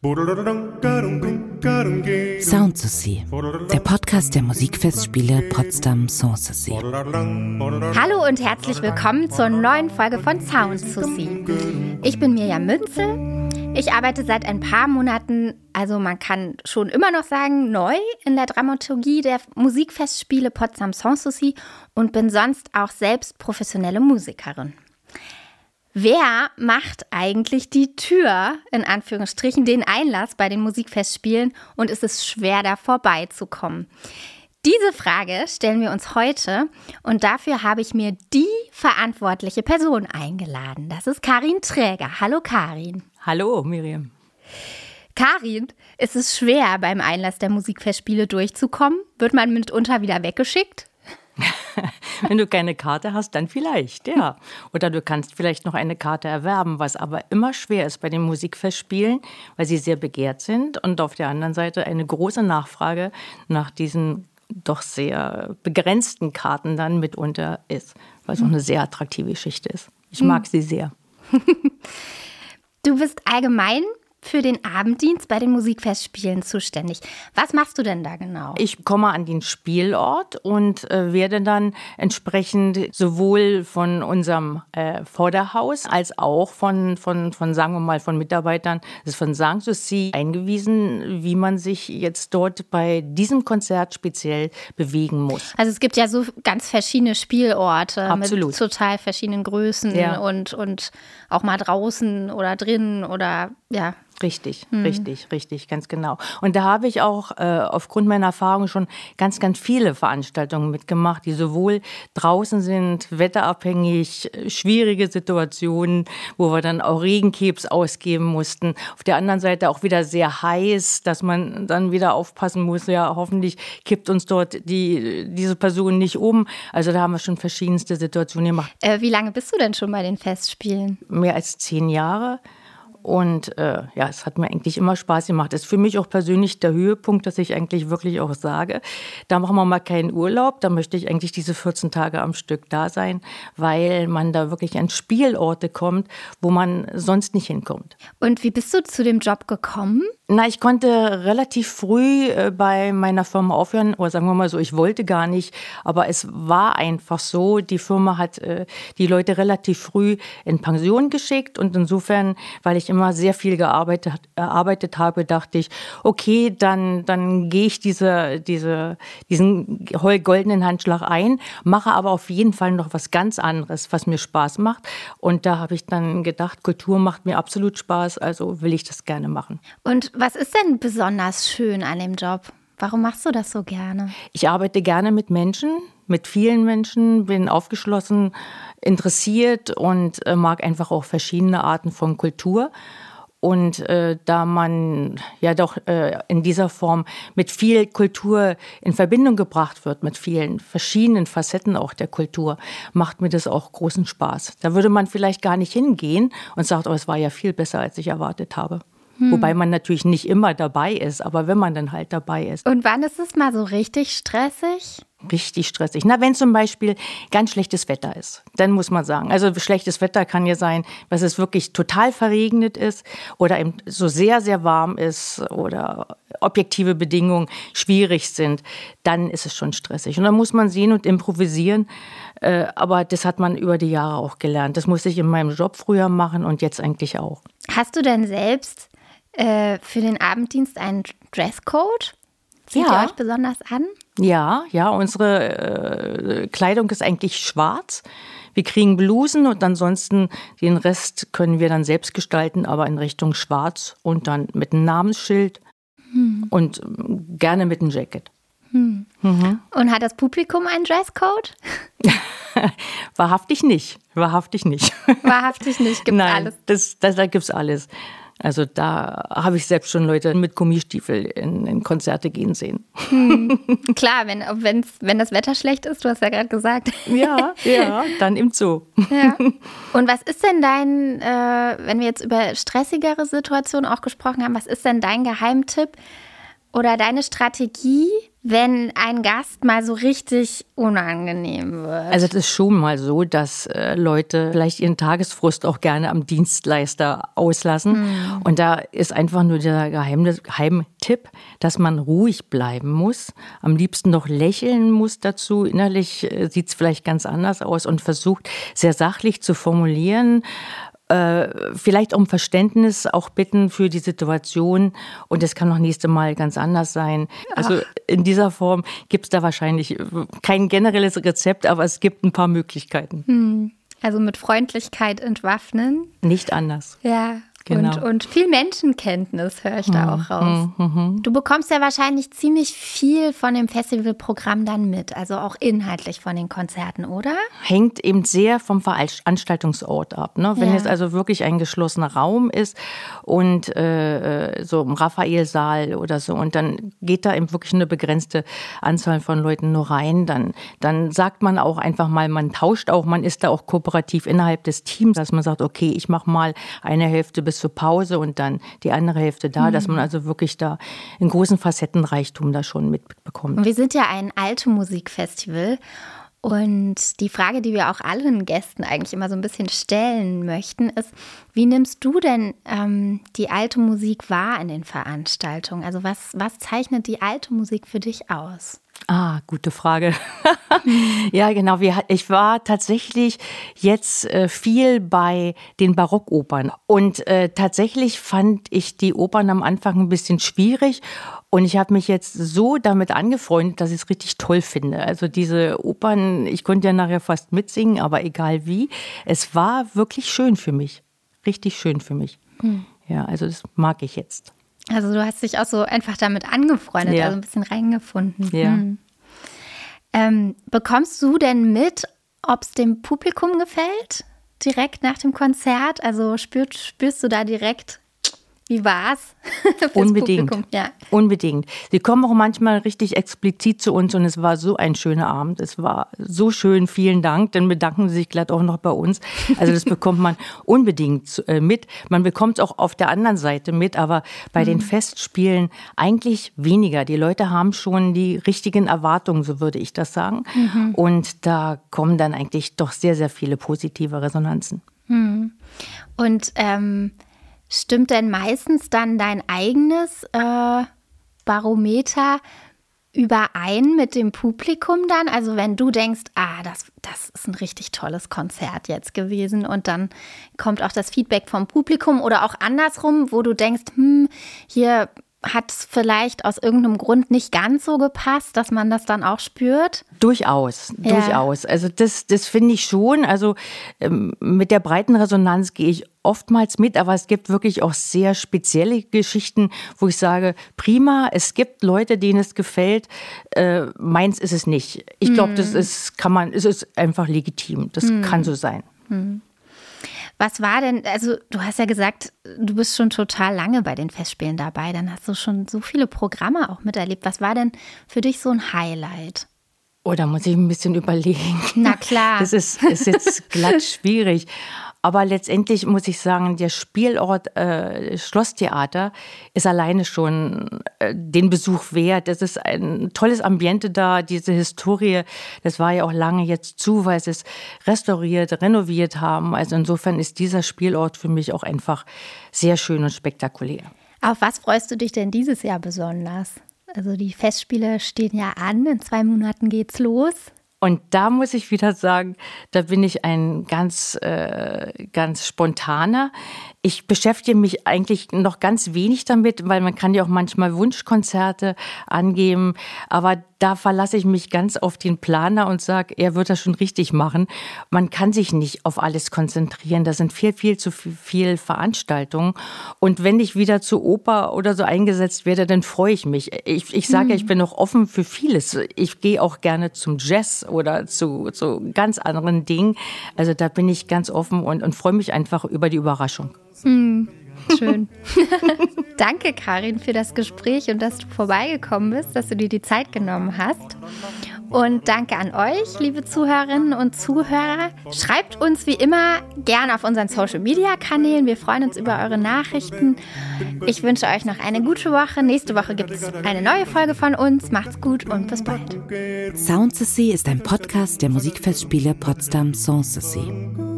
Sound der Podcast der Musikfestspiele Potsdam Sanssouci. Hallo und herzlich willkommen zur neuen Folge von Sound Ich bin Mirjam Münzel. Ich arbeite seit ein paar Monaten, also man kann schon immer noch sagen, neu in der Dramaturgie der Musikfestspiele Potsdam Sanssouci und bin sonst auch selbst professionelle Musikerin. Wer macht eigentlich die Tür, in Anführungsstrichen, den Einlass bei den Musikfestspielen und ist es schwer, da vorbeizukommen? Diese Frage stellen wir uns heute und dafür habe ich mir die verantwortliche Person eingeladen. Das ist Karin Träger. Hallo Karin. Hallo Miriam. Karin, ist es schwer, beim Einlass der Musikfestspiele durchzukommen? Wird man mitunter wieder weggeschickt? Wenn du keine Karte hast, dann vielleicht, ja. Oder du kannst vielleicht noch eine Karte erwerben, was aber immer schwer ist bei den Musikfestspielen, weil sie sehr begehrt sind und auf der anderen Seite eine große Nachfrage nach diesen doch sehr begrenzten Karten dann mitunter ist, weil es auch eine sehr attraktive Geschichte ist. Ich mag hm. sie sehr. Du bist allgemein für den Abenddienst bei den Musikfestspielen zuständig. Was machst du denn da genau? Ich komme an den Spielort und äh, werde dann entsprechend sowohl von unserem äh, Vorderhaus als auch von, von, von, sagen wir mal, von Mitarbeitern des von Sanssouci eingewiesen, wie man sich jetzt dort bei diesem Konzert speziell bewegen muss. Also es gibt ja so ganz verschiedene Spielorte Absolut. mit total verschiedenen Größen ja. und, und auch mal draußen oder drinnen oder ja. Richtig, mhm. richtig, richtig, ganz genau. Und da habe ich auch äh, aufgrund meiner Erfahrung schon ganz, ganz viele Veranstaltungen mitgemacht, die sowohl draußen sind, wetterabhängig, schwierige Situationen, wo wir dann auch Regenkebs ausgeben mussten. Auf der anderen Seite auch wieder sehr heiß, dass man dann wieder aufpassen muss, ja, hoffentlich kippt uns dort die, diese Person nicht um. Also da haben wir schon verschiedenste Situationen gemacht. Äh, wie lange bist du denn schon bei den Festspielen? Mehr als zehn Jahre. Und äh, ja, es hat mir eigentlich immer Spaß gemacht. Das ist für mich auch persönlich der Höhepunkt, dass ich eigentlich wirklich auch sage, da machen wir mal keinen Urlaub, da möchte ich eigentlich diese 14 Tage am Stück da sein, weil man da wirklich an Spielorte kommt, wo man sonst nicht hinkommt. Und wie bist du zu dem Job gekommen? Na, ich konnte relativ früh äh, bei meiner Firma aufhören, oder sagen wir mal so, ich wollte gar nicht, aber es war einfach so, die Firma hat äh, die Leute relativ früh in Pension geschickt und insofern, weil ich immer sehr viel gearbeitet, erarbeitet habe, dachte ich, okay, dann, dann gehe ich diese, diese, diesen goldenen Handschlag ein, mache aber auf jeden Fall noch was ganz anderes, was mir Spaß macht. Und da habe ich dann gedacht, Kultur macht mir absolut Spaß, also will ich das gerne machen. Und was ist denn besonders schön an dem Job? Warum machst du das so gerne? Ich arbeite gerne mit Menschen, mit vielen Menschen, bin aufgeschlossen, interessiert und äh, mag einfach auch verschiedene Arten von Kultur. Und äh, da man ja doch äh, in dieser Form mit viel Kultur in Verbindung gebracht wird, mit vielen verschiedenen Facetten auch der Kultur, macht mir das auch großen Spaß. Da würde man vielleicht gar nicht hingehen und sagt, oh, es war ja viel besser, als ich erwartet habe. Hm. Wobei man natürlich nicht immer dabei ist, aber wenn man dann halt dabei ist. Und wann ist es mal so richtig stressig? Richtig stressig. Na, wenn zum Beispiel ganz schlechtes Wetter ist, dann muss man sagen, also schlechtes Wetter kann ja sein, dass es wirklich total verregnet ist oder eben so sehr, sehr warm ist oder objektive Bedingungen schwierig sind, dann ist es schon stressig. Und dann muss man sehen und improvisieren. Äh, aber das hat man über die Jahre auch gelernt. Das musste ich in meinem Job früher machen und jetzt eigentlich auch. Hast du denn selbst äh, für den Abenddienst einen Dresscode? Zieht ja. ihr euch besonders an? Ja, ja, unsere äh, Kleidung ist eigentlich schwarz. Wir kriegen Blusen und ansonsten den Rest können wir dann selbst gestalten, aber in Richtung schwarz und dann mit einem Namensschild hm. und ähm, gerne mit einem Jacket. Hm. Mhm. Und hat das Publikum einen Dresscode? Wahrhaftig nicht. Wahrhaftig nicht. Wahrhaftig nicht. Gibt Nein, alles. Das, das, da gibt es alles. Also da habe ich selbst schon Leute mit Gummistiefel in, in Konzerte gehen sehen. Hm. Klar, wenn, wenn's, wenn das Wetter schlecht ist, du hast ja gerade gesagt. Ja, ja, dann im Zoo. Ja. Und was ist denn dein, äh, wenn wir jetzt über stressigere Situationen auch gesprochen haben, was ist denn dein Geheimtipp oder deine Strategie, wenn ein Gast mal so richtig unangenehm wird? Also es ist schon mal so, dass äh, Leute vielleicht ihren Tagesfrust auch gerne am Dienstleister auslassen. Mhm. Und da ist einfach nur der Geheimtipp, dass man ruhig bleiben muss, am liebsten noch lächeln muss dazu. Innerlich äh, sieht es vielleicht ganz anders aus und versucht sehr sachlich zu formulieren vielleicht um Verständnis auch bitten für die Situation. Und es kann auch nächste Mal ganz anders sein. Also Ach. in dieser Form gibt es da wahrscheinlich kein generelles Rezept, aber es gibt ein paar Möglichkeiten. Hm. Also mit Freundlichkeit entwaffnen. Nicht anders. Ja, Genau. Und, und viel Menschenkenntnis höre ich da mhm. auch raus. Mhm, mhm. Du bekommst ja wahrscheinlich ziemlich viel von dem Festivalprogramm dann mit, also auch inhaltlich von den Konzerten, oder? Hängt eben sehr vom Veranstaltungsort ab. Ne? Wenn ja. es also wirklich ein geschlossener Raum ist und äh, so im Raphaelsaal oder so und dann geht da eben wirklich eine begrenzte Anzahl von Leuten nur rein, dann, dann sagt man auch einfach mal, man tauscht auch, man ist da auch kooperativ innerhalb des Teams, dass man sagt, okay, ich mache mal eine Hälfte bis zur Pause und dann die andere Hälfte da, mhm. dass man also wirklich da einen großen Facettenreichtum da schon mitbekommt. Wir sind ja ein alte Musikfestival. Und die Frage, die wir auch allen Gästen eigentlich immer so ein bisschen stellen möchten, ist, wie nimmst du denn ähm, die alte Musik wahr in den Veranstaltungen? Also was, was zeichnet die alte Musik für dich aus? Ah, gute Frage. ja, genau. Ich war tatsächlich jetzt äh, viel bei den Barockopern. Und äh, tatsächlich fand ich die Opern am Anfang ein bisschen schwierig. Und ich habe mich jetzt so damit angefreundet, dass ich es richtig toll finde. Also diese Opern, ich konnte ja nachher fast mitsingen, aber egal wie. Es war wirklich schön für mich. Richtig schön für mich. Hm. Ja, also das mag ich jetzt. Also du hast dich auch so einfach damit angefreundet, ja. also ein bisschen reingefunden. Ja. Hm. Ähm, bekommst du denn mit, ob es dem Publikum gefällt? Direkt nach dem Konzert? Also spürst, spürst du da direkt, wie war's? Unbedingt. Ja. Unbedingt. Sie kommen auch manchmal richtig explizit zu uns und es war so ein schöner Abend. Es war so schön. Vielen Dank. Dann bedanken Sie sich glatt auch noch bei uns. Also das bekommt man unbedingt äh, mit. Man bekommt es auch auf der anderen Seite mit, aber bei mhm. den Festspielen eigentlich weniger. Die Leute haben schon die richtigen Erwartungen, so würde ich das sagen. Mhm. Und da kommen dann eigentlich doch sehr, sehr viele positive Resonanzen. Mhm. Und ähm Stimmt denn meistens dann dein eigenes äh, Barometer überein mit dem Publikum dann? Also wenn du denkst, ah, das, das ist ein richtig tolles Konzert jetzt gewesen und dann kommt auch das Feedback vom Publikum oder auch andersrum, wo du denkst, hm, hier hat es vielleicht aus irgendeinem Grund nicht ganz so gepasst, dass man das dann auch spürt? Durchaus, ja. durchaus. Also das, das finde ich schon. Also ähm, mit der breiten Resonanz gehe ich oftmals mit, aber es gibt wirklich auch sehr spezielle Geschichten, wo ich sage, prima, es gibt Leute, denen es gefällt. Äh, meins ist es nicht. Ich glaube, hm. das ist, kann man, es ist einfach legitim. Das hm. kann so sein. Hm. Was war denn, also du hast ja gesagt, du bist schon total lange bei den Festspielen dabei, dann hast du schon so viele Programme auch miterlebt. Was war denn für dich so ein Highlight? Oh, da muss ich ein bisschen überlegen. Na klar. Das ist, ist jetzt glatt schwierig. Aber letztendlich muss ich sagen, der Spielort äh, Schlosstheater ist alleine schon äh, den Besuch wert. Es ist ein tolles Ambiente da, diese Historie. Das war ja auch lange jetzt zu, weil sie es restauriert, renoviert haben. Also insofern ist dieser Spielort für mich auch einfach sehr schön und spektakulär. Auf was freust du dich denn dieses Jahr besonders? Also die Festspiele stehen ja an, in zwei Monaten geht's los. Und da muss ich wieder sagen, da bin ich ein ganz, äh, ganz spontaner. Ich beschäftige mich eigentlich noch ganz wenig damit, weil man kann ja auch manchmal Wunschkonzerte angeben. Aber da verlasse ich mich ganz auf den Planer und sage, er wird das schon richtig machen. Man kann sich nicht auf alles konzentrieren. Da sind viel, viel zu viel, viel Veranstaltungen. Und wenn ich wieder zu Oper oder so eingesetzt werde, dann freue ich mich. Ich, ich sage, hm. ich bin noch offen für vieles. Ich gehe auch gerne zum Jazz oder zu, zu ganz anderen Dingen. Also da bin ich ganz offen und, und freue mich einfach über die Überraschung. Hm. Schön. Danke, Karin, für das Gespräch und dass du vorbeigekommen bist, dass du dir die Zeit genommen hast. Und danke an euch, liebe Zuhörerinnen und Zuhörer. Schreibt uns wie immer gerne auf unseren Social Media Kanälen. Wir freuen uns über eure Nachrichten. Ich wünsche euch noch eine gute Woche. Nächste Woche gibt es eine neue Folge von uns. Macht's gut und bis bald. Sound Sea ist ein Podcast der Musikfestspiele Potsdam Sans Sea.